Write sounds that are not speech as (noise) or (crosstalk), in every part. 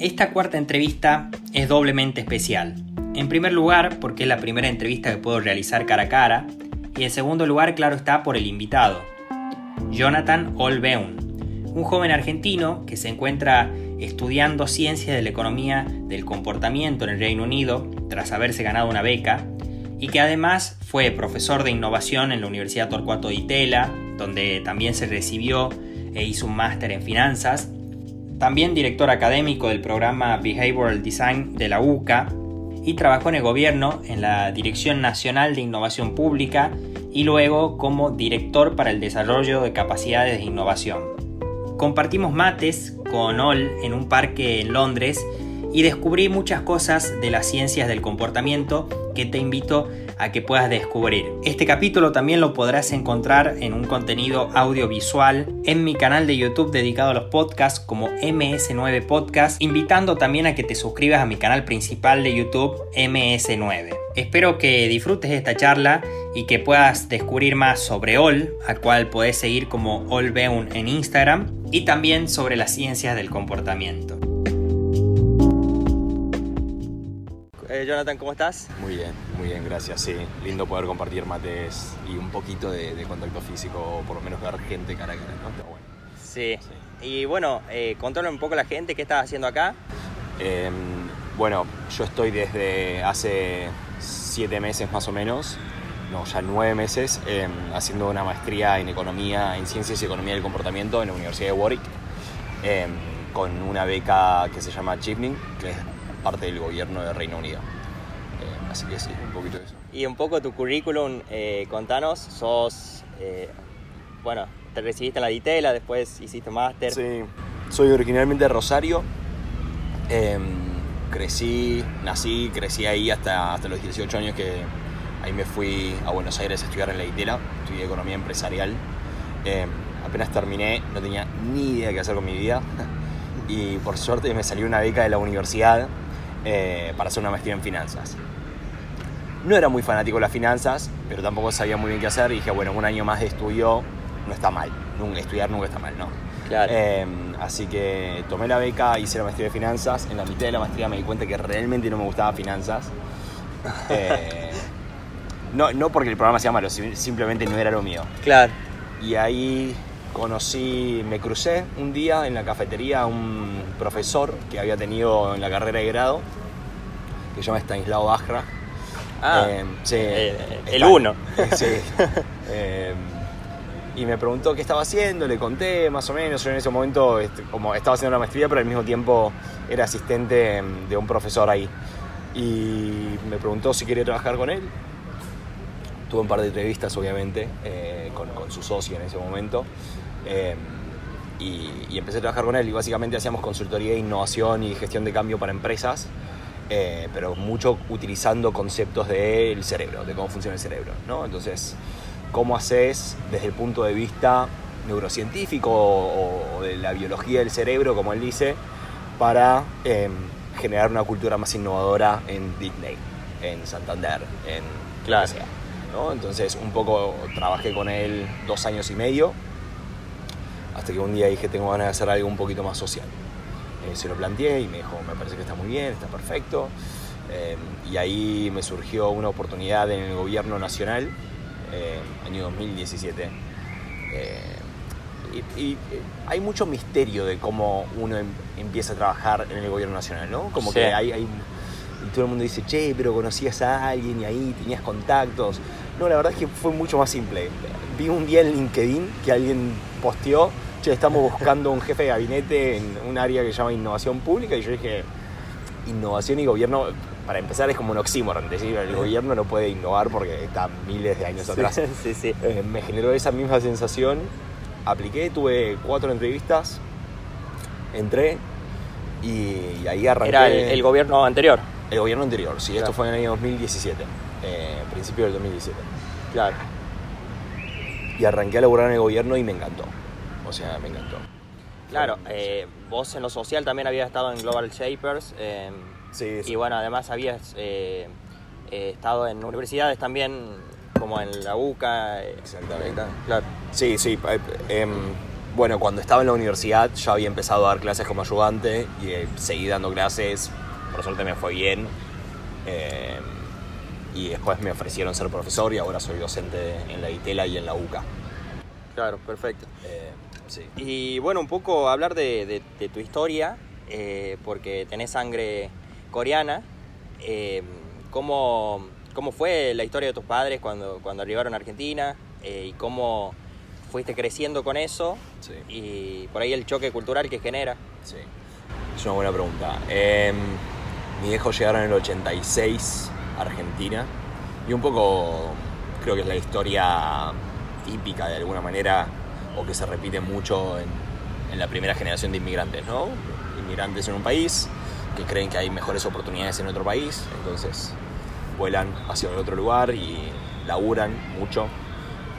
Esta cuarta entrevista es doblemente especial. En primer lugar, porque es la primera entrevista que puedo realizar cara a cara, y en segundo lugar, claro está, por el invitado, Jonathan Olbeun, un joven argentino que se encuentra estudiando ciencias de la economía del comportamiento en el Reino Unido tras haberse ganado una beca y que además fue profesor de innovación en la Universidad Torcuato de Itela, donde también se recibió e hizo un máster en finanzas, también director académico del programa Behavioral Design de la UCA y trabajó en el gobierno en la Dirección Nacional de Innovación Pública y luego como director para el desarrollo de capacidades de innovación. Compartimos mates con Ol en un parque en Londres y descubrí muchas cosas de las ciencias del comportamiento que te invito a que puedas descubrir. Este capítulo también lo podrás encontrar en un contenido audiovisual en mi canal de YouTube dedicado a los podcasts como MS9 Podcast, invitando también a que te suscribas a mi canal principal de YouTube MS9. Espero que disfrutes esta charla y que puedas descubrir más sobre OL, al cual puedes seguir como OLBeun en Instagram, y también sobre las ciencias del comportamiento. Jonathan, ¿cómo estás? Muy bien, muy bien, gracias. Sí, lindo poder compartir mates y un poquito de, contacto físico, o por lo menos ver gente cara a cara, ¿no? bueno. Sí. Y bueno, eh, un poco la gente, ¿qué estás haciendo acá? Em, bueno, yo estoy desde hace siete meses más o menos, no, ya nueve meses, em, haciendo una maestría en economía, en ciencias y economía del comportamiento en la Universidad de Warwick, em, con una beca que se llama Achievement, que es parte del gobierno de Reino Unido. Así que sí, un poquito de eso. Y un poco tu currículum, eh, contanos, sos, eh, bueno, te recibiste en la Ditela, después hiciste máster. Sí, soy originalmente de Rosario. Em, crecí, nací, crecí ahí hasta, hasta los 18 años que ahí me fui a Buenos Aires a estudiar en la Ditela, estudié economía empresarial. Em, apenas terminé, no tenía ni idea qué hacer con mi vida (laughs) y por suerte me salió una beca de la universidad eh, para hacer una maestría en finanzas. No era muy fanático de las finanzas, pero tampoco sabía muy bien qué hacer y dije, bueno, un año más de estudio no está mal, estudiar nunca está mal, ¿no? Claro. Em, así que tomé la beca, hice la maestría de finanzas, en la mitad de la maestría me di cuenta que realmente no me gustaba finanzas. (laughs) Eh, no, no porque el programa sea malo, simplemente no era lo mío. Claro. Y ahí conocí, me crucé un día en la cafetería a un profesor que había tenido en la carrera de grado, que se llama Stanislao Bajra. Ah, eh, sí, eh, el uno. (laughs) Sí. (laughs) Eh, y me preguntó qué estaba haciendo, le conté más o menos, yo en ese momento este, como estaba haciendo la maestría, pero al mismo tiempo era asistente de un profesor ahí. Y me preguntó si quería trabajar con él. Tuve un par de entrevistas, obviamente, con, con, su socio en ese momento. Em, y, empecé a trabajar con él y básicamente hacíamos consultoría de innovación y gestión de cambio para empresas, eh, pero mucho utilizando conceptos del cerebro, de cómo funciona el cerebro. ¿no? Entonces, ¿cómo haces desde el punto de vista neurocientífico o, de la biología del cerebro, como él dice, para em, generar una cultura más innovadora en Disney, en Santander, en claro. ¿no? Entonces, un poco trabajé con él dos años y medio hasta que un día dije, tengo ganas de hacer algo un poquito más social. Eh, se lo planteé y me dijo, me parece que está muy bien, está perfecto. Eh, y ahí me surgió una oportunidad en el gobierno nacional, eh, año 2017. Y, hay mucho misterio de cómo uno em, empieza a trabajar en el gobierno nacional, ¿no? Como que hay, hay, y todo el mundo dice, che, pero conocías a alguien y ahí tenías contactos. No, la verdad es que fue mucho más simple. Vi un día en LinkedIn que alguien posteó che, estamos buscando un jefe de gabinete en un área que se llama innovación pública y yo dije, innovación y gobierno, para empezar es como un oxímoron, decir, el gobierno no puede innovar porque está miles de años atrás. (laughs) Sí, sí. Eh, me generó esa misma sensación, apliqué, tuve cuatro entrevistas, entré y, ahí arranqué. ¿Era el, gobierno anterior? El gobierno anterior, sí, esto fue en el año 2017, eh, principio del 2017. Claro. Y arranqué a laburar en el gobierno y me encantó. O sea, me encantó. Claro, eh, vos en lo social también habías estado en Global Shapers. Em, sí, Y bueno, además habías eh, eh, estado en universidades también, como en la UCA. Exactamente. Claro. Sí, sí. Em, bueno, cuando estaba en la universidad ya había empezado a dar clases como ayudante y seguí dando clases, por suerte me fue bien. Eh, y después me ofrecieron ser profesor y ahora soy docente en la ITELA y en la UCA. Claro, perfecto. Sí. Y bueno, un poco hablar de, de- de tu historia, eh, porque tenés sangre coreana. Eh, ¿cómo, cómo fue la historia de tus padres cuando, cuando arribaron a Argentina? Eh, ¿Y cómo fuiste creciendo con eso? Sí. Y por ahí el choque cultural que genera. Sí. Es una buena pregunta. Eh, mi viejo llegaron en el 86 a Argentina y un poco creo que es la historia típica de alguna manera o que se repite mucho en, en la primera generación de inmigrantes, ¿no? Inmigrantes en un país que creen que hay mejores oportunidades en otro país, entonces vuelan hacia otro lugar y laburan mucho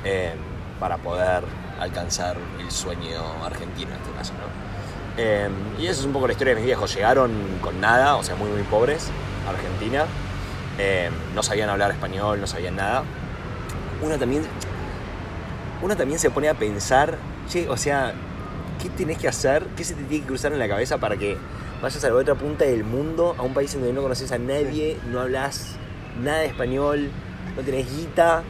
eh, para poder alcanzar el sueño argentino en este caso, ¿no? Eh, y eso es un poco la historia de mis viejos. Llegaron con nada, o sea, muy, muy pobres a Argentina. Eh, no sabían hablar español, no sabían nada. Uno también, uno también se pone a pensar, che, o sea, ¿qué tenés que hacer? ¿Qué se te tiene que cruzar en la cabeza para que vayas a la otra punta del mundo, a un país en donde no conoces a nadie, no hablas nada de español, no tenés guita?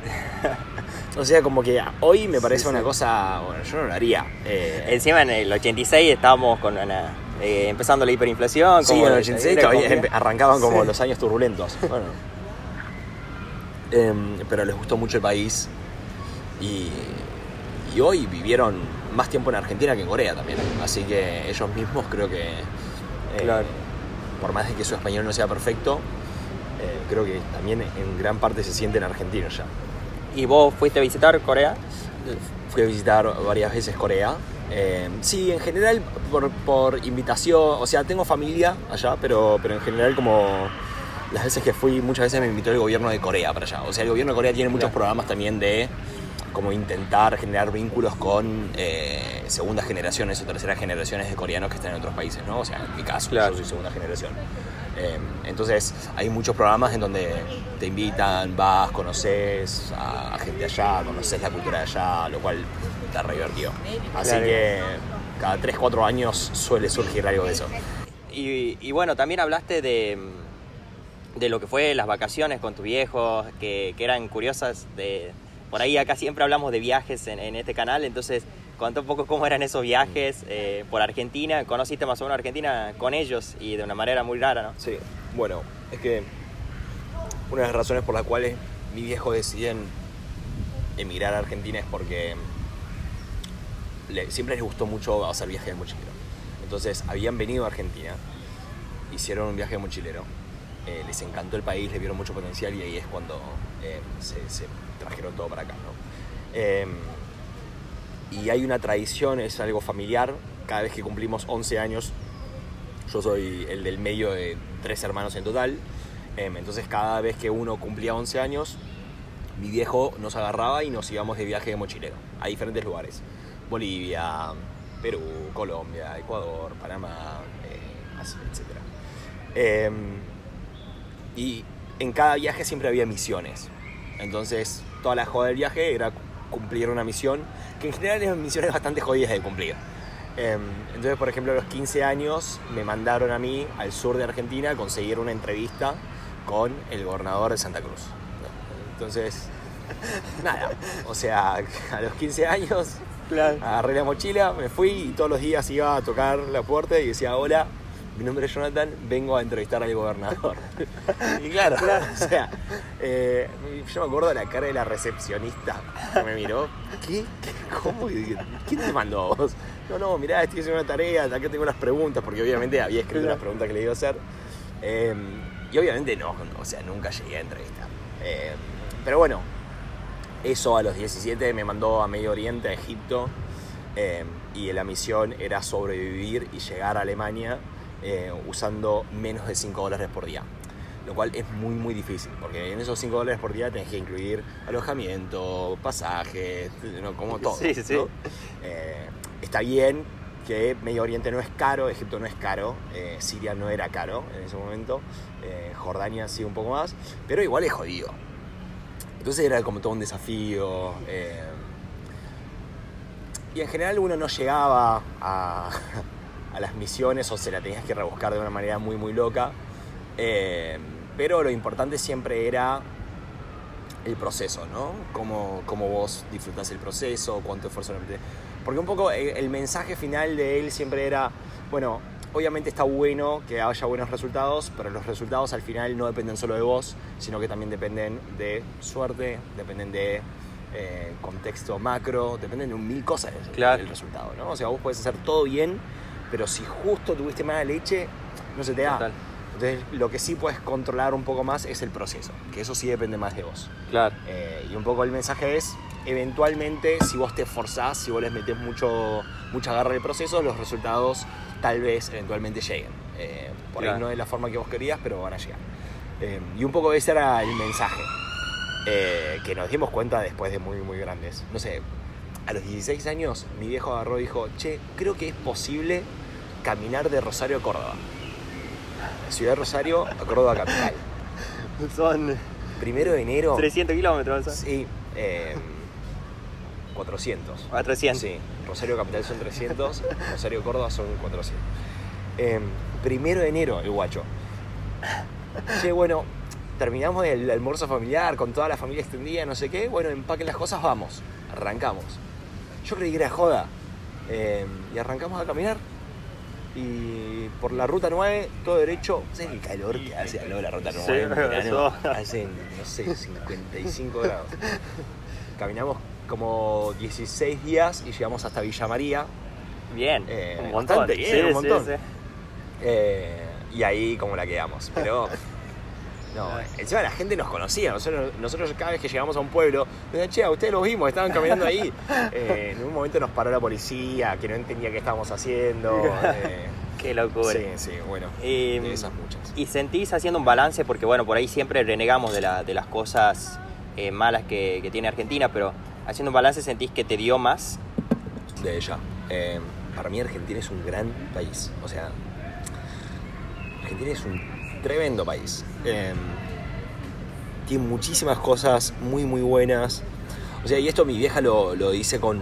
O sea, como que hoy me parece Sí, una sí. cosa, bueno, yo no lo haría. Eh, Encima en el 86 estábamos con una- eh, empezando la hiperinflación. Sí, como en el la- 86 la todavía arrancaban como Sí. los años turbulentos. Bueno. (laughs) Em, pero les gustó mucho el país y, y hoy vivieron más tiempo en Argentina que en Corea también. Así que ellos mismos creo que, eh, Claro. por más de que su español no sea perfecto, eh, creo que también en gran parte se sienten argentinos ya. ¿Y vos fuiste a visitar Corea? Fui a visitar varias veces Corea. Eh, sí, en general por, por invitación, o sea, tengo familia allá, pero, pero en general como las veces que fui, muchas veces me invitó el gobierno de Corea para allá. O sea, el gobierno de Corea tiene muchos Claro. programas también de como intentar generar vínculos con eh, segundas generaciones o terceras generaciones de coreanos que están en otros países, ¿no? O sea, en mi caso, Claro. yo soy segunda generación. Eh, entonces, hay muchos programas en donde te invitan, vas, conoces a, a gente allá, conoces la cultura de allá, lo cual está re divertido. Así Claro. que cada 3, 4 años suele surgir algo de eso. Y, y bueno, también hablaste de, de lo que fue las vacaciones con tus viejos, que, que eran curiosas. De, por ahí acá siempre hablamos de viajes en, en este canal, entonces contá un poco cómo eran esos viajes eh, por Argentina. Conociste más o menos Argentina con ellos y de una manera muy rara, ¿no? Sí, bueno, es que una de las razones por las cuales mi viejo deciden emigrar a Argentina es porque le- siempre les gustó mucho hacer viajes de mochilero. Entonces habían venido a Argentina, hicieron un viaje de mochilero, eh, les encantó el país, le vieron mucho potencial y ahí es cuando eh, se, se trajeron todo para acá. ¿no? Eh, y hay una tradición, es algo familiar, cada vez que cumplimos 11 años yo soy el del medio de tres hermanos en total. Em, entonces cada vez que uno cumplía 11 años, mi viejo nos agarraba y nos íbamos de viaje de mochilero a diferentes lugares. Bolivia, Perú, Colombia, Ecuador, Panamá, eh, etc. Em, y en cada viaje siempre había misiones. Entonces toda la joda del viaje era cumplir una misión, que en general eran misiones bastante jodidas de cumplir. Em, Entonces, por ejemplo, a los 15 años me mandaron a mí al sur de Argentina a conseguir una entrevista con el gobernador de Santa Cruz. Entonces, (laughs) nada, o sea, (laughs) a los 15 años agarré la mochila, me fui y todos los días iba a tocar la puerta y decía, hola, mi nombre es Jonathan, vengo a entrevistar al gobernador. (laughs) y claro, o sea, eh, yo me acuerdo de la cara de la recepcionista que me miró. ¿Qué? ¿Qué? ¿Cómo? ¿Quién te mandó a vos? No, no, mirá, estoy haciendo una tarea, acá tengo unas preguntas, porque obviamente había escrito Claro. unas preguntas que le iba a hacer. Eh, y obviamente no, o sea, nunca llegué a entrevistar. Eh, pero bueno, eso a los 17 me mandó a Medio Oriente, a Egipto, eh, y la misión era sobrevivir y llegar a Alemania eh, usando menos de 5 dólares por día. Lo cual es muy, muy difícil, porque en esos 5 dólares por día tenés que incluir alojamiento, pasajes, no, como todo. Sí, sí. ¿no? Eh, está bien que Medio Oriente no es caro, Egipto no es caro, eh, Siria no era caro en ese momento, Jordania sí un poco más, pero igual es jodido. Entonces era como todo un desafío. y en general uno no llegaba a, a las misiones o se la tenías que rebuscar de una manera muy, muy loca. Eh, pero lo importante siempre era el proceso, ¿no? Cómo, cómo vos disfrutás el proceso, cuánto esfuerzo le metés. Porque un poco el, el mensaje final de él siempre era, bueno, obviamente está bueno que haya buenos resultados, pero los resultados al final no dependen solo de vos, sino que también dependen de suerte, dependen de eh, contexto macro, dependen de un mil cosas Claro. resultado, ¿no? O sea, vos podés hacer todo bien, pero si justo tuviste mala leche, no se te da. Total. Entonces, lo que sí puedes controlar un poco más es el proceso, que eso sí depende más de vos. Claro. Eh, y un poco el mensaje es, eventualmente, si vos te esforzás, si vos les metés mucho, mucha garra al proceso, los resultados tal vez eventualmente lleguen. Eh, por Claro. ahí no de la forma que vos querías, pero van a llegar. Eh, y un poco ese era el mensaje, eh, que nos dimos cuenta después de muy, muy grandes. No sé, a los 16 años mi viejo agarró y dijo, che, creo que es posible caminar de Rosario a Córdoba. Ciudad de Rosario a Córdoba capital. (laughs) Son Primero de enero. 300 kilómetros. Sí, eh, 400. A 300. Sí, Rosario Capital son 300, Rosario Córdoba son 400. Eh, primero de enero, el guacho. Che, bueno, terminamos el almuerzo familiar con toda la familia extendida, no sé qué. Bueno, empaquen las cosas, vamos. Arrancamos. Yo creí que era joda. Eh, y arrancamos a caminar. Y por la ruta 9, todo derecho. ¿Sabes el calor que hace al lado de la ruta 9? Sí, en verano? no sé, 55 grados. Caminamos como 16 días y llegamos hasta Villa María. Bien. Eh, un montón. bastante bien, Sí, un sí, montón. sí. Eh, y ahí como la quedamos. Pero. (laughs) No, encima la gente nos conocía. Nosotros, nosotros cada vez que llegamos a un pueblo, decían, che, a ustedes los vimos, estaban caminando ahí. (laughs) Eh, en un momento nos paró la policía, que no entendía qué estábamos haciendo. (laughs) eh, Qué locura. sí, sí, bueno. Y, de esas muchas. y sentís haciendo un balance, porque bueno, por ahí siempre renegamos de, la- de las cosas eh, malas que, que tiene Argentina, pero haciendo un balance sentís que te dio más. de ella. Eh, para mí Argentina es un gran país. O sea, Argentina es un tremendo país. Eh, tiene muchísimas cosas muy, muy buenas. O sea, y esto mi vieja lo, lo dice con,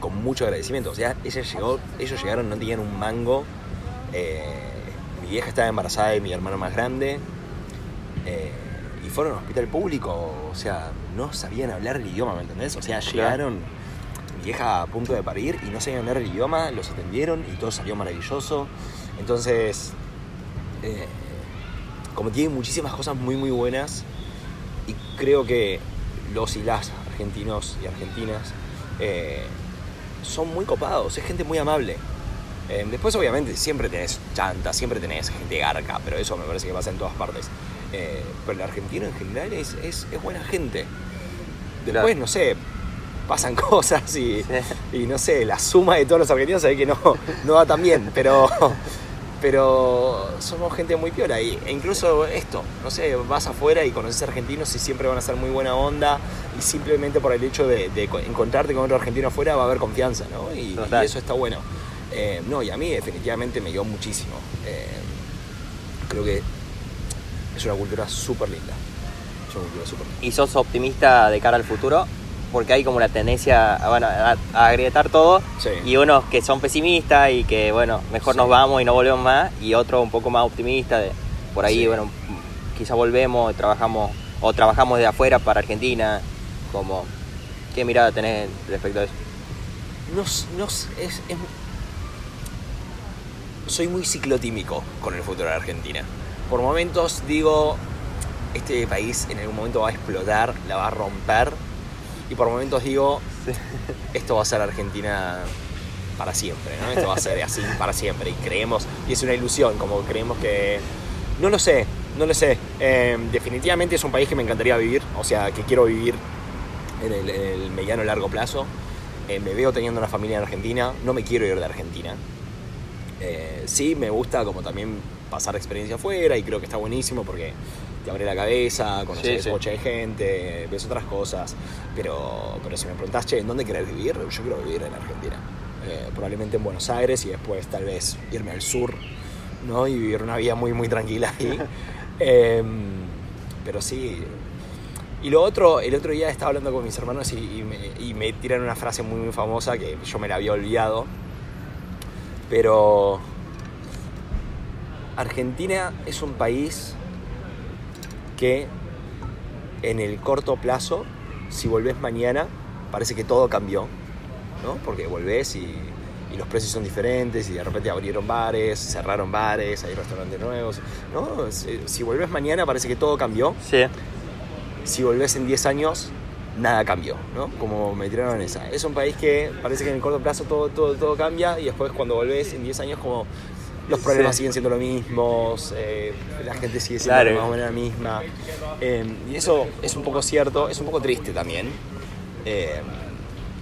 con mucho agradecimiento. O sea, ella llegó, ellos llegaron, no tenían un mango. Eh, mi vieja estaba embarazada de mi hermano más grande. Eh, y fueron a un hospital público. O sea, no sabían hablar el idioma, ¿me entendés? O sea, llegaron mi vieja a punto de parir y no sabían hablar el idioma, los atendieron y todo salió maravilloso. Entonces, eh, como tiene muchísimas cosas muy muy buenas y creo que los y las argentinos y argentinas eh, son muy copados, es gente muy amable. Eh, después obviamente siempre tenés chanta, siempre tenés gente garca, pero eso me parece que pasa en todas partes. Eh, pero el argentino en general es, es, es buena gente. Después, Claro. no sé, pasan (laughs) cosas y, Sí. y no sé, la suma de todos los argentinos se ve que no, no va tan bien, pero, pero somos gente muy piola. Y, e incluso esto, no sé, vas afuera y conoces argentinos y siempre van a ser muy buena onda y simplemente por el hecho de, de co- encontrarte con otro argentino afuera va a haber confianza, ¿no? Y eso está bueno. Eh, no, y a mí definitivamente me dio muchísimo. Eh, creo que es una cultura súper linda. Es una cultura súper linda. ¿Y sos optimista de cara al futuro? Porque hay como una tendencia a, bueno, a, a agrietar todo. Sí. Y unos que son pesimistas y que, bueno, mejor Sí. nos vamos y no volvemos más. Y otros un poco más optimistas. De, por ahí, Sí. bueno, quizá volvemos, trabajamos o trabajamos de afuera para Argentina. Como, ¿Qué mirada tenés respecto a eso? no, no es, es- soy muy ciclotímico con el futuro de Argentina. Por momentos digo, este país en algún momento va a explotar, la va a romper. Y por momentos digo, esto va a ser Argentina para siempre, ¿no? Esto va a ser así para siempre. Y creemos, y es una ilusión, como creemos que... No lo sé, no lo sé. Eh, definitivamente es un país que me encantaría vivir, o sea, que quiero vivir en el, en el mediano largo plazo. Eh, me veo teniendo una familia en Argentina, no me quiero ir de Argentina. Eh, sí, me gusta como también pasar experiencia afuera y creo que está buenísimo porque te abre la cabeza, conoces Sí, sí. mucha gente, ves otras cosas. Pero, pero si me preguntás, che, ¿en dónde querés vivir? Yo quiero vivir en Argentina. Eh, probablemente en Buenos Aires y después tal vez irme al sur, ¿no? Y vivir una vida muy, muy tranquila ahí. (laughs) Em, pero sí, Y lo otro, el otro día estaba hablando con mis hermanos y, me, y me tiran una frase muy, muy famosa que yo me la había olvidado. Pero Argentina es un país que en el corto plazo, si volvés mañana, parece que todo cambió, ¿no? Porque volvés y, y los precios son diferentes y de repente abrieron bares, cerraron bares, hay restaurantes nuevos, ¿no? Si, si volvés mañana parece que todo cambió. Sí. Si volvés en 10 años, nada cambió, ¿no? Como me tiraron en esa. Es un país que parece que en el corto plazo todo, todo, todo cambia y después cuando volvés en 10 años como los problemas Sí. siguen siendo los mismos, eh, la gente sigue siendo Claro. más o menos la misma. Eh, y eso es un poco cierto, es un poco triste también. Eh,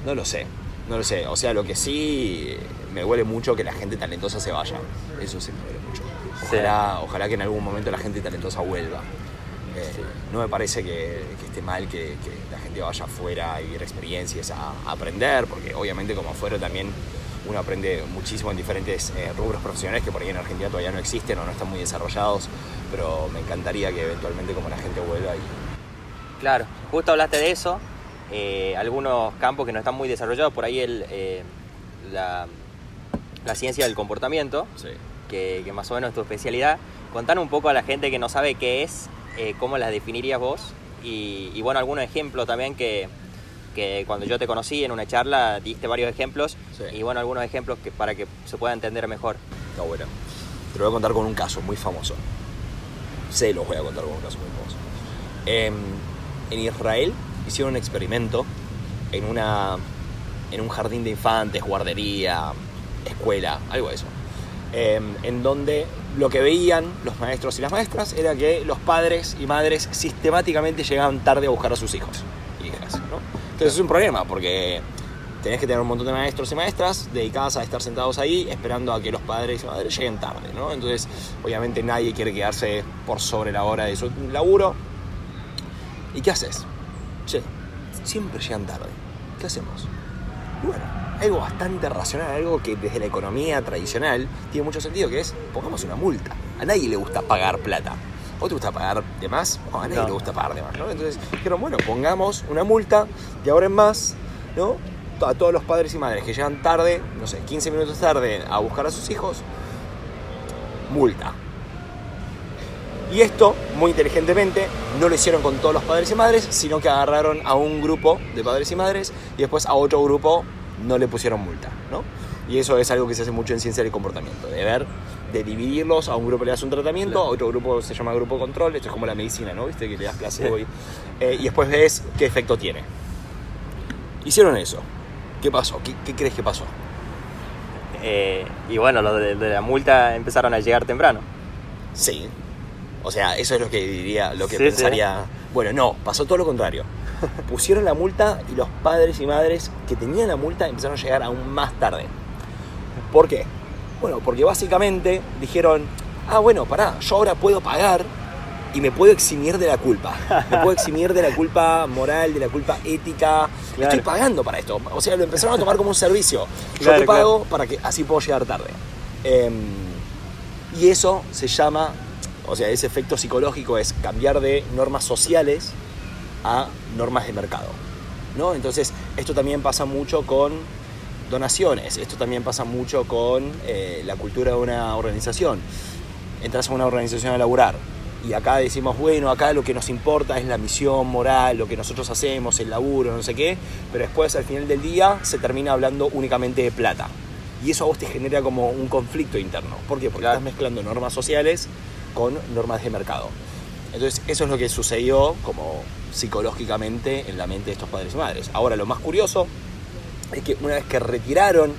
no lo sé, no lo sé. O sea, lo que sí me huele mucho que la gente talentosa se vaya. Eso sí me huele mucho. Ojalá, ojalá que en algún momento la gente talentosa vuelva. Eh, No me parece que, que esté mal que, que la gente vaya afuera a vivir experiencias, a, a aprender, porque obviamente como afuera también uno aprende muchísimo en diferentes eh, rubros profesionales que por ahí en Argentina todavía no existen o no están muy desarrollados, pero me encantaría que eventualmente como la gente vuelva y... Claro, justo hablaste de eso. eh, algunos campos que no están muy desarrollados, por ahí el, eh, la, la ciencia del comportamiento, Sí. que, que más o menos es tu especialidad. Contar un poco a la gente que no sabe qué es, cómo las definirías vos. Y, y bueno, algunos ejemplos también que, que cuando yo te conocí en una charla diste varios ejemplos. Sí. Y bueno, algunos ejemplos que, para que se pueda entender mejor. Está bueno. Te lo voy a contar con un caso muy famoso. Se los voy a contar con un caso muy famoso. Em, en Israel hicieron un experimento en, una, en un jardín de infantes, guardería, escuela, algo de eso. Em, en donde lo que veían los maestros y las maestras era que los padres y madres sistemáticamente llegaban tarde a buscar a sus hijos y hijas. ¿no? Entonces es un problema porque tenés que tener un montón de maestros y maestras dedicadas a estar sentados ahí esperando a que los padres y madres lleguen tarde, ¿no? Entonces, obviamente nadie quiere quedarse por sobre la hora de su laburo. ¿Y qué haces? Che, siempre llegan tarde. ¿Qué hacemos? Bueno, algo bastante racional, algo que desde la economía tradicional tiene mucho sentido, que es pongamos una multa. A nadie le gusta pagar plata. ¿A vos te gusta pagar de más? No, a nadie No. le gusta pagar de más, ¿no? Entonces dijeron, bueno, pongamos una multa de ahora en más, ¿no? A todos los padres y madres que llegan tarde, no sé, 15 minutos tarde a buscar a sus hijos, multa. Y esto, muy inteligentemente, no lo hicieron con todos los padres y madres, sino que agarraron a un grupo de padres y madres y después a otro grupo no le pusieron multa, ¿no? Y eso es algo que se hace mucho en ciencia del comportamiento, de ver, de dividirlos, a un grupo le das un tratamiento, a otro grupo se llama grupo control, esto es como la medicina, ¿no? ¿Viste? Que le das placebo y, eh, y después ves qué efecto tiene. Hicieron eso. ¿Qué pasó? ¿Qué, qué crees que pasó? Eh, y bueno, lo de, de la multa empezaron a llegar temprano. Sí. O sea, eso es lo que diría, lo que Sí, pensaría. Bueno, no, pasó todo lo contrario. (laughs) Pusieron la multa y los padres y madres que tenían la multa empezaron a llegar aún más tarde. ¿Por qué? Bueno, porque básicamente dijeron, ah, bueno, pará, yo ahora puedo pagar y me puedo eximir de la culpa. Me puedo eximir de la culpa moral, de la culpa ética. Claro. Estoy pagando para esto. O sea, lo empezaron a tomar como un servicio. Yo Claro, te pago para que así puedo llegar tarde. Em, y eso se llama, o sea, ese efecto psicológico es cambiar de normas sociales a normas de mercado. ¿no? Entonces, esto también pasa mucho con donaciones, esto también pasa mucho con eh, la cultura de una organización. Entras a una organización a laburar y acá decimos, bueno, acá lo que nos importa es la misión moral, lo que nosotros hacemos, el laburo, no sé qué, pero después al final del día se termina hablando únicamente de plata. Y eso a vos te genera como un conflicto interno. ¿Por qué? Porque Claro. estás mezclando normas sociales con normas de mercado. Entonces, eso es lo que sucedió como psicológicamente en la mente de estos padres y madres. Ahora, lo más curioso es que una vez que retiraron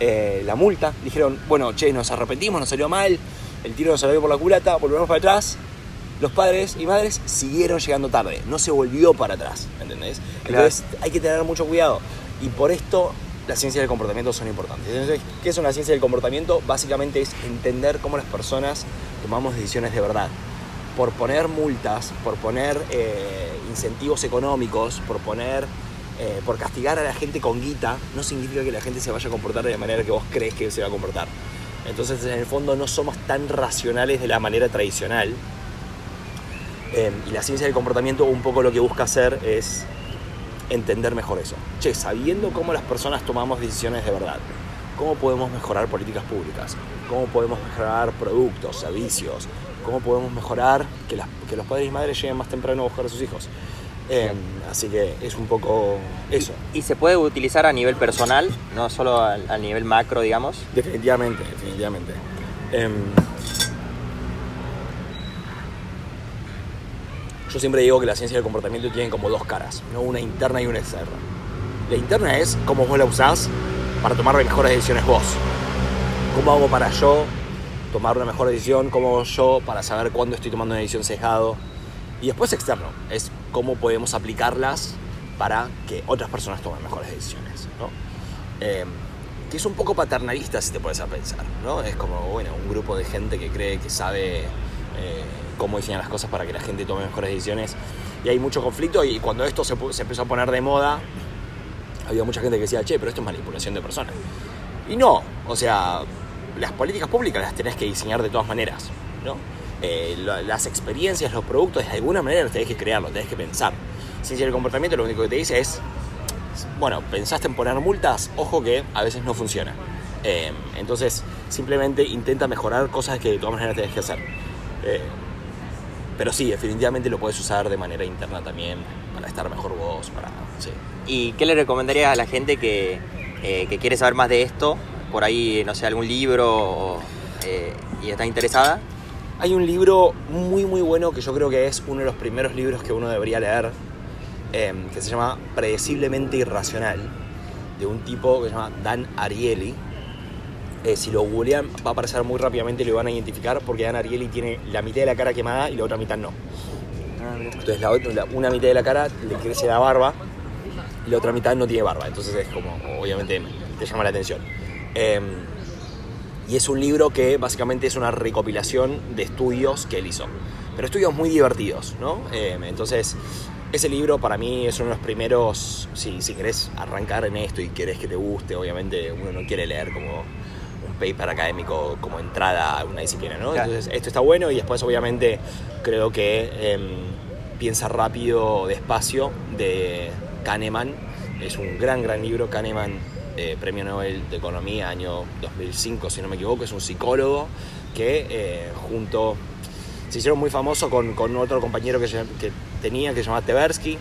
eh, la multa, dijeron, bueno, che, nos arrepentimos, nos salió mal, el tiro nos salió por la culata, volvemos para atrás. Los padres y madres siguieron llegando tarde, no se volvió para atrás, ¿entendés? Claro. Entonces hay que tener mucho cuidado. Y por esto las ciencias del comportamiento son importantes. Entonces, ¿qué es una ciencia del comportamiento? Básicamente es entender cómo las personas tomamos decisiones de verdad. Por poner multas, por poner eh, incentivos económicos, por poner eh, por castigar a la gente con guita, no significa que la gente se vaya a comportar de la manera que vos crees que se va a comportar. Entonces, en el fondo, no somos tan racionales de la manera tradicional. Eh, y la ciencia del comportamiento un poco lo que busca hacer es entender mejor eso. Che, sabiendo cómo las personas tomamos decisiones de verdad, cómo podemos mejorar políticas públicas, cómo podemos mejorar productos, servicios, cómo podemos mejorar que, que los padres y madres lleguen más temprano a buscar a sus hijos. Eh, así que es un poco eso. ¿Y, se puede utilizar a nivel personal, no solo a, nivel macro, digamos? Definitivamente, definitivamente. Em, yo siempre digo que la ciencia del comportamiento tiene como dos caras, ¿no? una interna y una externa. La interna es cómo vos la usás para tomar mejores decisiones vos. ¿Cómo hago para yo tomar una mejor decisión? ¿Cómo hago yo para saber cuándo estoy tomando una decisión sesgado? Y después externo, es cómo podemos aplicarlas para que otras personas tomen mejores decisiones. ¿no? Em, que es un poco paternalista si te puedes a pensar. Es como bueno, un grupo de gente que cree que sabe eh, cómo diseñar las cosas para que la gente tome mejores decisiones. Y hay mucho conflicto y cuando esto se, se empezó a poner de moda, había mucha gente que decía, che, pero esto es manipulación de personas. Y no, o sea, las políticas públicas las tenés que diseñar de todas maneras. ¿no? Eh, las experiencias, los productos, de alguna manera los tenés que crearlos, tenés que pensar. Ciencia del comportamiento lo único que te dice es, bueno, pensaste en poner multas, ojo que a veces no funciona. Eh, entonces, simplemente intenta mejorar cosas que de todas maneras tenés que hacer. Eh, pero sí, definitivamente lo puedes usar de manera interna también, para estar mejor vos, para... ¿Y qué le recomendarías a la gente que quiere saber más de esto? Por ahí, no sé, algún libro y está interesada. Hay un libro muy muy bueno que yo creo que es uno de los primeros libros que uno debería leer, em, que se llama Predeciblemente Irracional, de un tipo que se llama Dan Ariely. Eh, si lo googlean va a aparecer muy rápidamente y lo van a identificar porque Dan Ariely tiene la mitad de la cara quemada y la otra mitad no. Entonces la, una mitad de la cara le crece la barba y la otra mitad no tiene barba. Entonces es como, obviamente te llama la atención. Em, y es un libro que básicamente es una recopilación de estudios que él hizo. Pero estudios muy divertidos, ¿no? Eh, entonces, ese libro para mí es uno de los primeros, si, si querés arrancar en esto y querés que te guste, obviamente uno no quiere leer como un paper académico como entrada a una disciplina, ¿no? Entonces, esto está bueno y después obviamente creo que em, Piensa rápido, despacio, de Kahneman. Es un gran, gran libro. Kahneman eh, premio Nobel de Economía año 2005, si no me equivoco, es un psicólogo que eh, junto se hicieron muy famoso con, con otro compañero que, que, tenía que se llamaba Tversky.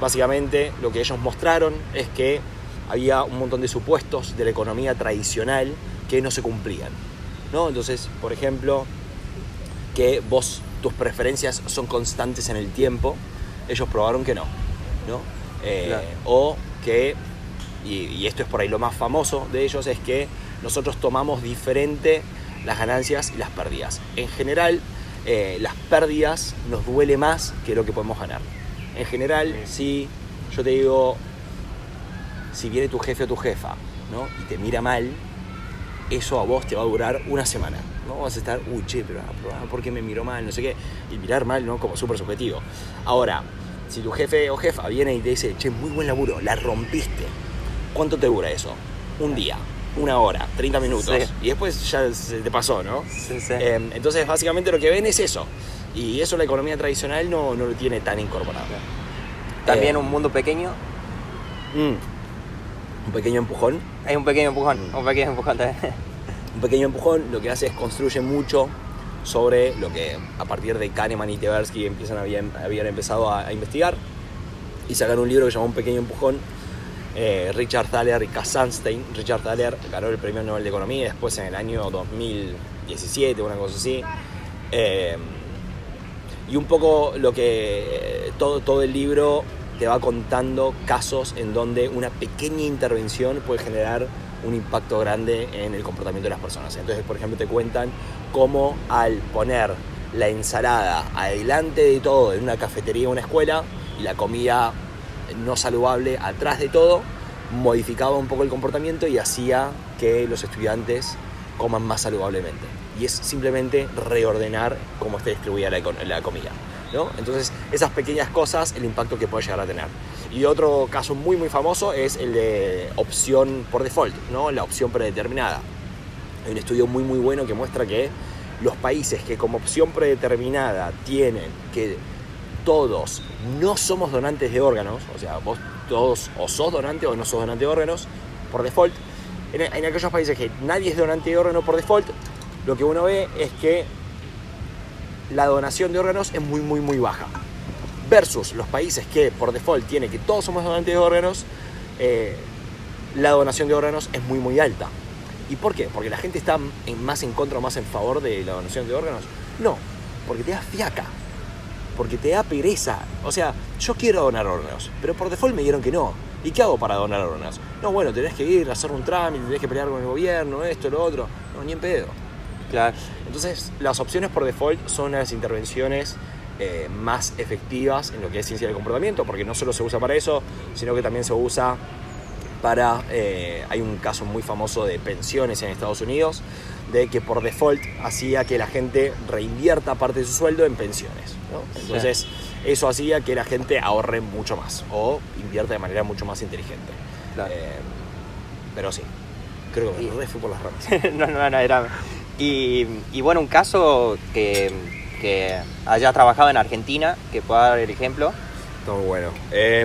Básicamente lo que ellos mostraron es que había un montón de supuestos de la economía tradicional que no se cumplían. ¿no? Entonces, por ejemplo, que vos, tus preferencias son constantes en el tiempo, ellos probaron que no. ¿no? Eh, o que y, esto es por ahí lo más famoso de ellos, es que nosotros tomamos diferente las ganancias y las pérdidas. En general, eh, las pérdidas nos duele más que lo que podemos ganar. En general, si yo te digo, si viene tu jefe o tu jefa ¿no? y te mira mal, eso a vos te va a durar una semana. ¿no? Vas a estar, uy, che, pero ah, ¿por qué me miró mal? No sé qué. Y mirar mal, ¿no? Como súper subjetivo. Ahora, si tu jefe o jefa viene y te dice, che, muy buen laburo, la rompiste ¿Cuánto te dura eso? Un día, una hora, 30 minutos. Y después ya se te pasó, ¿no? Sí, sí. Em, entonces, básicamente lo que ven es eso. Y eso la economía tradicional no, no lo tiene tan incorporado. También eh, un mundo pequeño. Mm, un pequeño empujón. Hay un pequeño empujón, mm. un pequeño empujón también. (laughs) un pequeño empujón lo que hace es construye mucho sobre lo que a partir de Kahneman y Tversky empiezan, habían, habían empezado a, a investigar y sacar un libro que se llama Un pequeño empujón eh, Richard Thaler y Cass Sunstein. Richard Thaler ganó el premio Nobel de Economía después en el año 2017, una cosa así. Eh, y un poco lo que todo, todo el libro te va contando casos en donde una pequeña intervención puede generar un impacto grande en el comportamiento de las personas. Entonces, por ejemplo, te cuentan cómo al poner la ensalada adelante de todo en una cafetería o una escuela y la comida no saludable atrás de todo, modificaba un poco el comportamiento y hacía que los estudiantes coman más saludablemente. Y es simplemente reordenar cómo está distribuida la, comida. ¿no? Entonces, esas pequeñas cosas, el impacto que puede llegar a tener. Y otro caso muy muy famoso es el de opción por default, ¿no? la opción predeterminada. Hay un estudio muy muy bueno que muestra que los países que como opción predeterminada tienen que todos no somos donantes de órganos, o sea, vos todos o sos donante o no sos donante de órganos, por default, en, aquellos países que nadie es donante de órgano por default, lo que uno ve es que la donación de órganos es muy, muy, muy baja. Versus los países que por default tiene que todos somos donantes de órganos, eh, la donación de órganos es muy, muy alta. ¿Y por qué? ¿Porque la gente está en- más en contra o más en favor de la donación de órganos? No, porque te da fiaca, porque te da pereza. O sea, yo quiero donar órganos, pero por default me dijeron que no. ¿Y qué hago para donar órganos? No, bueno, tenés que ir a hacer un trámite, tenés que pelear con el gobierno, esto, lo otro. No, ni en pedo. Claro. Entonces, las opciones por default son las intervenciones eh, más efectivas en lo que es ciencia del comportamiento, porque no solo se usa para eso, sino que también se usa para... eh, hay un caso muy famoso de pensiones en Estados Unidos, de que por default hacía que la gente reinvierta parte de su sueldo en pensiones. ¿no? Entonces, eso hacía que la gente ahorre mucho más o invierta de manera mucho más inteligente. Claro. Eh, pero sí, creo que me fui por las ramas. (laughs) no, no, no, era. Y, y bueno, un caso que, que haya trabajado en Argentina, que pueda dar el ejemplo. Muy bueno. Eh,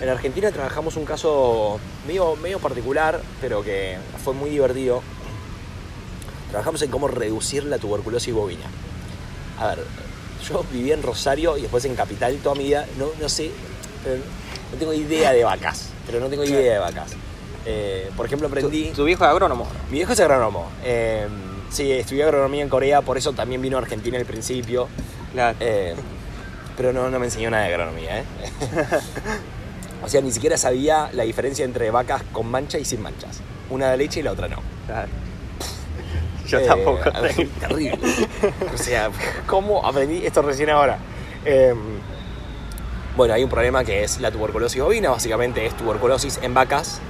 en Argentina trabajamos un caso medio, medio particular, pero que fue muy divertido. Trabajamos en cómo reducir la tuberculosis bovina. A ver, yo viví en Rosario y después en Capital toda mi vida. No, no sé, no tengo idea de vacas. Pero no tengo idea de vacas. Eh, por ejemplo, aprendí. Tu, tu viejo es agrónomo. Mi viejo es agrónomo. Eh, sí, estudié agronomía en Corea, por eso también vino a Argentina al principio. Claro. Eh, pero no, no me enseñó nada de agronomía, ¿eh? (laughs) o sea, ni siquiera sabía la diferencia entre vacas con mancha y sin manchas. Una de leche y la otra no. Claro. Yo Eh, tampoco. Terrible. O sea, (laughs) ¿cómo aprendí esto recién ahora? Eh, bueno, hay un problema que es la tuberculosis bovina, básicamente es tuberculosis en vacas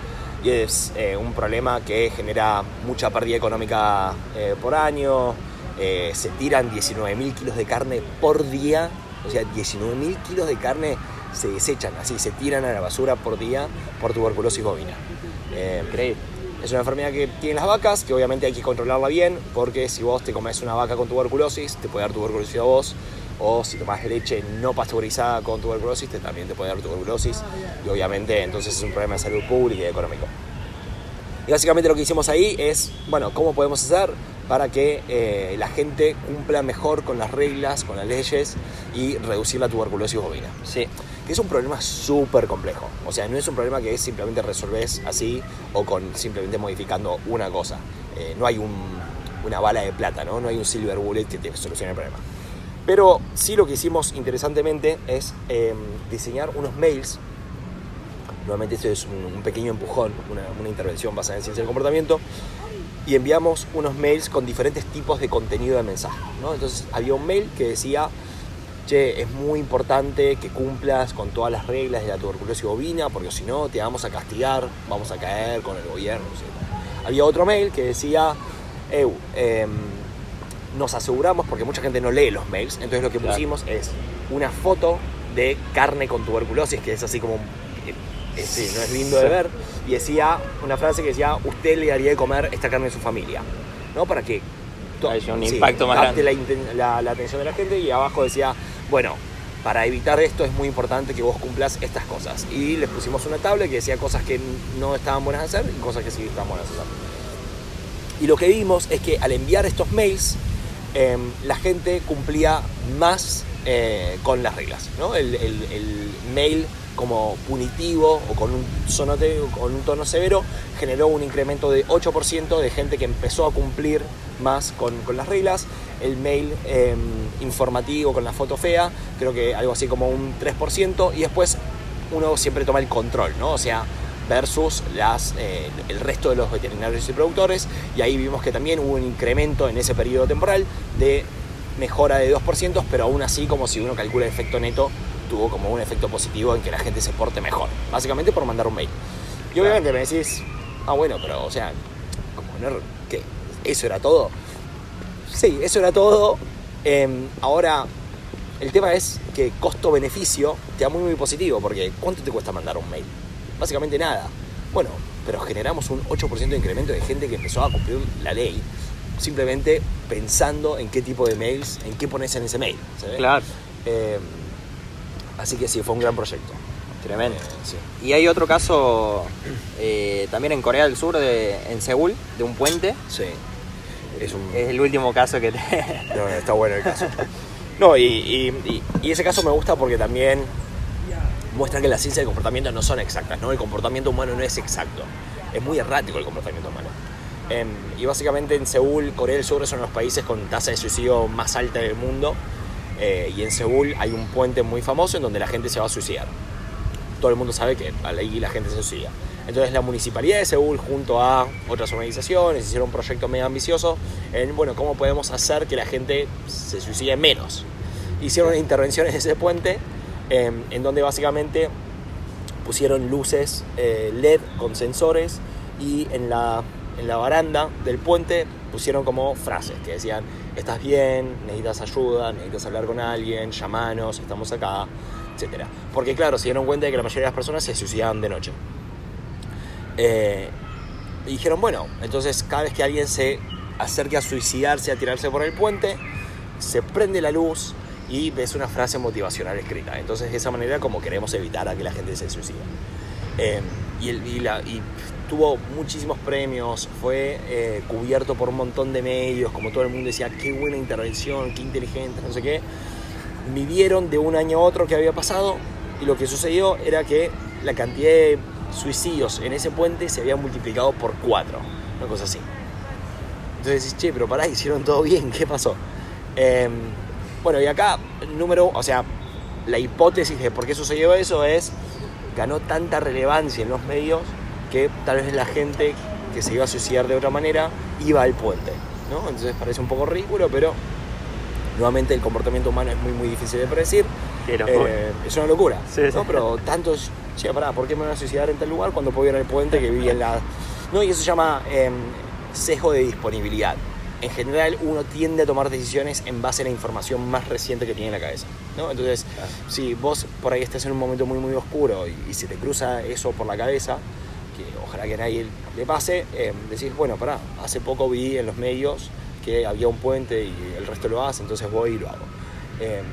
y es eh, un problema que genera mucha pérdida económica eh, por año, se tiran 19.000 kilos de carne por día, o sea, 19.000 kilos de carne se desechan, así, se tiran a la basura por día por tuberculosis bovina. Increíble. Es una enfermedad que tienen las vacas, que obviamente hay que controlarla bien, porque si vos te comes una vaca con tuberculosis, te puede dar tuberculosis a vos, o si tomás leche no pasteurizada con tuberculosis, te, también te puede dar tuberculosis, y obviamente entonces es un problema de salud pública y económico. Y básicamente lo que hicimos ahí es, bueno, ¿cómo podemos hacer para que eh, la gente cumpla mejor con las reglas, con las leyes y reducir la tuberculosis bovina? Sí. Es un problema súper complejo. O sea, no es un problema que simplemente resolvés así o con simplemente modificando una cosa. Eh, no hay un- una bala de plata, ¿no? No hay un silver bullet que te solucione el problema. Pero sí lo que hicimos interesantemente es eh, diseñar unos mails. Nuevamente esto es un, un pequeño empujón, una, una intervención basada en ciencia del comportamiento. Y enviamos unos mails con diferentes tipos de contenido de mensaje. ¿no? Entonces había un mail que decía che, es muy importante que cumplas con todas las reglas de la tuberculosis bovina, porque si no te vamos a castigar, vamos a caer con el gobierno. etc. Había otro mail que decía, "Eu, em, nos aseguramos, porque mucha gente no lee los mails, entonces lo que Claro. pusimos es una foto de carne con tuberculosis, que es así como, eh, eh, sí, no es lindo de ver, y decía una frase que decía, usted le daría de comer esta carne a su familia, ¿no? Para que un impacto más grande. La, inten- la- la atención de la gente y abajo decía, bueno, para evitar esto es muy importante que vos cumplas estas cosas. Y les pusimos una tabla que decía cosas que no estaban buenas de hacer y cosas que sí estaban buenas de hacer. Y lo que vimos es que al enviar estos mails, em, la gente cumplía más eh, con las reglas. ¿no? El, mail como punitivo o con un, tono severo generó un incremento de 8% de gente que empezó a cumplir más con las reglas. El mail em, informativo con la foto fea, creo que algo así como un 3%. Y después uno siempre toma el control, ¿no? O sea, versus las, eh, el resto de los veterinarios y productores. Y ahí vimos que también hubo un incremento en ese periodo temporal de mejora de 2%, pero aún así, como si uno calcula el efecto neto, tuvo como un efecto positivo en que la gente se porte mejor. Básicamente por mandar un mail. Y obviamente me decís, ah, bueno, pero, o sea, como ¿qué? ¿Eso era todo? Sí, eso era todo. Em, ahora, el tema es que costo-beneficio te da muy, muy positivo, porque ¿cuánto te cuesta mandar un mail? Básicamente nada. Bueno, pero generamos un 8% de incremento de gente que empezó a cumplir la ley, simplemente pensando en qué tipo de mails, en qué pones en ese mail. ¿sabes? Claro. Eh, así que sí, fue un gran proyecto. Tremendo. Eh, sí. Y hay otro caso eh, también en Corea del Sur, de, en Seúl, de un puente. Sí. Es un, Es el último caso que te... (laughs) No, está bueno el caso. No, y, y- ese caso me gusta porque también muestra que la ciencia del comportamiento no son exactas, ¿no? El comportamiento humano no es exacto. Es muy errático el comportamiento humano. Em, y básicamente en Seúl, Corea del Sur es uno de los países con tasa de suicidio más alta del mundo. Eh, y en Seúl hay un puente muy famoso en donde la gente se va a suicidar. Todo el mundo sabe que ahí la gente se suicida. Entonces la municipalidad de Seúl junto a otras organizaciones hicieron un proyecto medio ambicioso en, bueno, cómo podemos hacer que la gente se suicide menos. Hicieron intervenciones en ese puente em, en donde básicamente pusieron luces eh, LED con sensores y en la, en la baranda del puente pusieron como frases que decían, estás bien, necesitas ayuda, necesitas hablar con alguien, llamanos, estamos acá, etc. Porque claro, se dieron cuenta de que la mayoría de las personas se suicidaban de noche. Eh, y dijeron, bueno, entonces cada vez que alguien se acerque a suicidarse, a tirarse por el puente, se prende la luz y ves una frase motivacional escrita. Entonces de esa manera como queremos evitar a que la gente se suicide. Eh, y, el- y la- y tuvo muchísimos premios, fue eh, cubierto por un montón de medios, como todo el mundo decía, qué buena intervención, qué inteligente, no sé qué. Midieron de un año a otro qué había pasado y lo que sucedió era que la cantidad de suicidios en ese puente se había multiplicado por cuatro, una cosa así. Entonces decís, che, pero pará, hicieron todo bien, ¿qué pasó? Eh, bueno, y acá, número, o sea, la hipótesis de por qué sucedió eso es, ganó tanta relevancia en los medios que tal vez la gente que se iba a suicidar de otra manera iba al puente, ¿no? Entonces parece un poco ridículo, pero nuevamente el comportamiento humano es muy, muy difícil de predecir. Eh, es una locura, Sí, ¿no? sí. Pero tantos, che, pará, ¿por qué me voy a suicidar en tal lugar cuando puedo ir al puente que viví en la... No, y eso se llama em, sesgo de disponibilidad. En general uno tiende a tomar decisiones en base a la información más reciente que tiene en la cabeza, ¿no? Entonces, Claro. si vos por ahí estás en un momento muy, muy oscuro y, y se te cruza eso por la cabeza, que ojalá que a nadie le pase, em, decís, bueno, pará, hace poco vi en los medios que había un puente y el resto lo hace, entonces voy y lo hago. Em,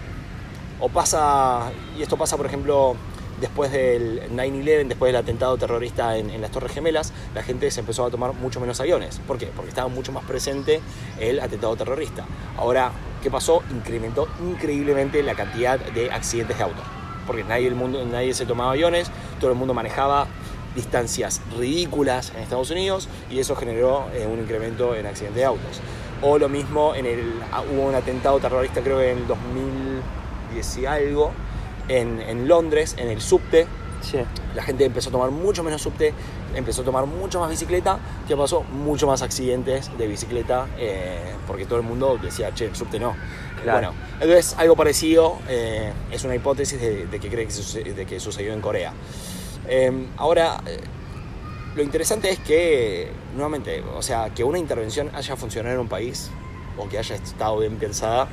o pasa, y esto pasa por ejemplo después del 9-11, después del atentado terrorista en, las Torres Gemelas, la gente se empezó a tomar mucho menos aviones. ¿Por qué? Porque estaba mucho más presente el atentado terrorista. Ahora, ¿qué pasó? Incrementó increíblemente la cantidad de accidentes de auto. Porque nadie, el mundo, nadie se tomaba aviones, todo el mundo manejaba distancias ridículas en Estados Unidos y eso generó eh, un incremento en accidentes de autos. O lo mismo, en el, hubo un atentado terrorista creo que en el 2010 y algo, en, en Londres, en el subte, Sí. la gente empezó a tomar mucho menos subte, empezó a tomar mucho más bicicleta, ¿qué pasó? Mucho más accidentes de bicicleta, eh, porque todo el mundo decía, che, el subte no. Claro. Bueno, entonces algo parecido eh, es una hipótesis de, de que cree que, suce- de que sucedió en Corea. Eh, ahora, eh, lo interesante es que, nuevamente, o sea, que una intervención haya funcionado en un país o que haya estado bien pensada,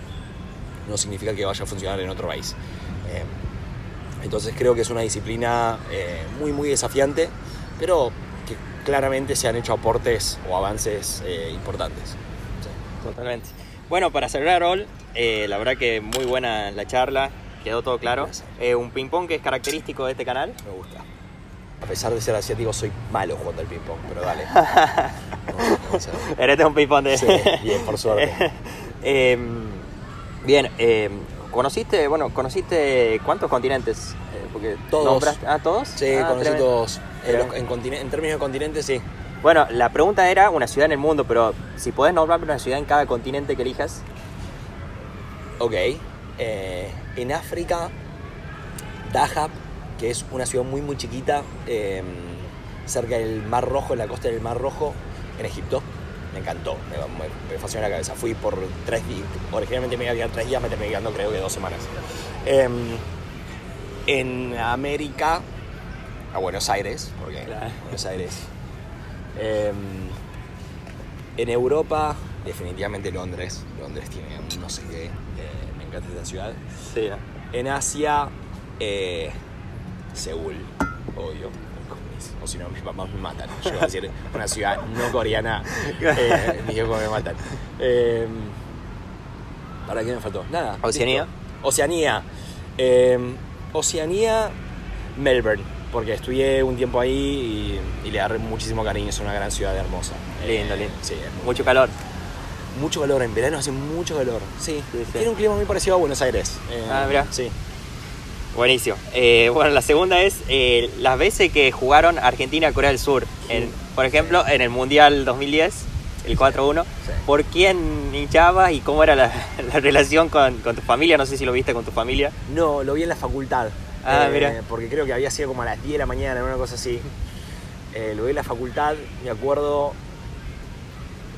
no significa que vaya a funcionar en otro país. Eh, entonces creo que es una disciplina eh, muy, muy desafiante, pero que claramente se han hecho aportes o avances eh, importantes. Sí. Totalmente. Bueno, para cerrar, Ol, eh, la verdad que muy buena la charla, quedó todo claro. Un ping-pong que es característico de este canal. Me gusta. A pesar de ser asiático, soy malo jugando al ping-pong, pero dale. (laughs) No, no, un ping-pong de... Sí, bien, por suerte. (laughs) Eh, bien, eh, ¿conociste, bueno, conociste cuántos continentes? Eh, porque Todos. nombraste- ¿Ah, todos? Sí, Ah, conocí tremendo. todos. En, los- en términos de continentes, sí. Bueno, la pregunta era una ciudad en el mundo, pero si podés nombrarme una ciudad en cada continente que elijas. Ok. Eh, en África, Dahab, que es una ciudad muy muy chiquita, eh, cerca del Mar Rojo, en la costa del Mar Rojo, en Egipto. Me encantó, me, me- me fascinó la cabeza. Fui por tres días, originalmente me iba a quedar tres días, me terminé quedando creo que dos semanas. Em, en América, a Buenos Aires, porque Claro. Buenos Aires. Em, en Europa, definitivamente Londres. Londres tiene un no sé qué. eh, me encanta esta ciudad. Sí. En Asia, eh, Seúl, obvio. O si no, mis papás me matan. Yo iba a decir una ciudad no coreana. (laughs) Eh, mis hijos me matan. Eh, ¿Para qué me faltó? Nada. Oceanía. listo. Oceanía. Eh, Oceanía, Melbourne. Porque estudié un tiempo ahí y, y le agarré muchísimo cariño. Es una gran ciudad hermosa. Lindo, lindo. Sí, Mucho calor. mucho calor. En verano hace mucho calor. Sí, Sí, sí. tiene un clima muy parecido a Buenos Aires. Eh, Ah, mirá. Sí. Buenísimo. Eh, bueno, la segunda es eh, las veces que jugaron Argentina-Corea del Sur. En, por ejemplo, en el Mundial 2010, el 4-1. Sí. ¿Por quién hinchabas y cómo era la, (laughs) la relación con, con tu familia? No sé si lo viste con tu familia. No, lo vi en la facultad. Ah, Eh, mira. Porque creo que había sido como a las 10 de la mañana, una cosa así. Lo vi en la facultad, me acuerdo.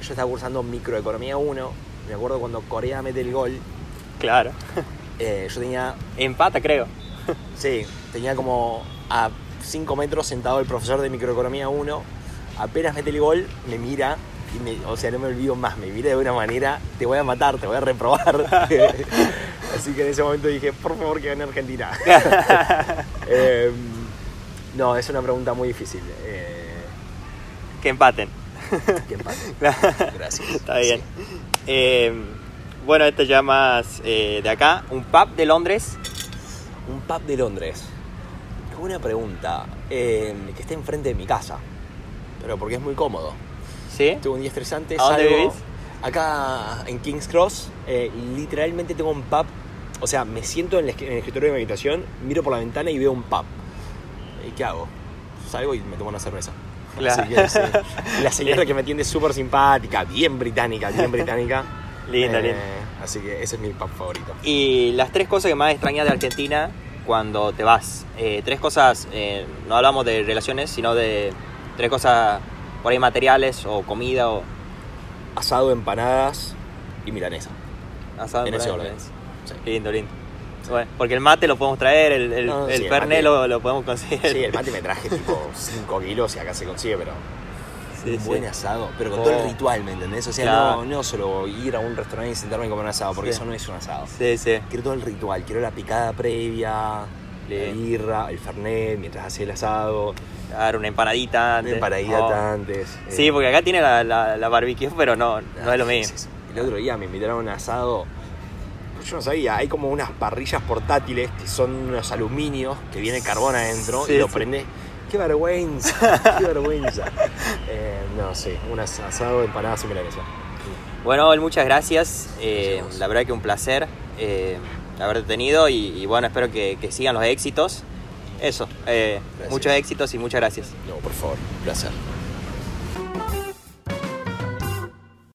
Yo estaba cursando microeconomía 1. Me acuerdo cuando Corea mete el gol. Claro. yo tenía. Empata, creo. Sí, tenía como a 5 metros sentado el profesor de microeconomía 1. Apenas mete el gol, me mira. Y me- o sea, no me olvido más, me mira de una manera, te voy a matar, te voy a reprobar. (laughs) Así que en ese momento dije, por favor que gane Argentina. (laughs) Eh, no, es una pregunta muy difícil. Eh, Que empaten. ¿Quién pasa? (laughs) Gracias. Está bien. Eh, bueno, esto ya más eh, de acá. Un pub de Londres. Un pub de Londres. Qué buena pregunta. Eh, que esté enfrente de mi casa. Pero porque es muy cómodo. ¿Sí? Tuve un día estresante. ¿A dónde salgo- vivís? Acá en King's Cross. eh, literalmente tengo un pub. O sea, me siento en el, escri- en el escritorio de mi habitación, miro por la ventana y veo un pub. ¿Y qué hago? Salgo y me tomo una cerveza. Claro. Así que, sí. Y (laughs) La señora que me atiende es súper simpática, bien británica, bien británica. Linda, Eh, linda. Así que ese es mi pub favorito. Y las tres cosas que más extrañas de Argentina cuando te vas. Eh, tres cosas, eh, no hablamos de relaciones, sino de tres cosas por ahí materiales o comida o Asado, empanadas y milanesa. asado. En ese orden. Sí. Lindo, lindo. Bueno, porque el mate lo podemos traer, el, el, No, no, el sí, mate- lo podemos conseguir. Sí, el mate me traje tipo 5 kilos y acá se consigue, pero Sí, un sí. buen asado, pero con todo Oh. el ritual, ¿me entendés? O sea, Claro. no, no solo ir a un restaurante y sentarme y comer un asado, porque Sí. eso no es un asado. Sí, sí. Quiero todo el ritual, quiero la picada previa, la birra, el fernet, mientras hace el asado, Dar una empanadita antes. una empanadita Oh. antes. eh, Sí, porque acá tiene la, la, la barbecue, pero no, no es lo mismo. Sí, sí. El otro día me invitaron a un asado. pues Yo no sabía, hay como unas parrillas portátiles que son unos aluminios que viene carbón adentro Sí, y lo sí. prende. ¡Qué vergüenza! (laughs) ¡Qué vergüenza! Eh, no, sí, un as- asado empanadas y milanesa. Bueno, Abel, muchas gracias. Eh, Gracias la verdad que un placer eh, haberte tenido y, y bueno, espero que, que sigan los éxitos. Eso, eh, muchos éxitos y muchas gracias. No, por favor, un placer.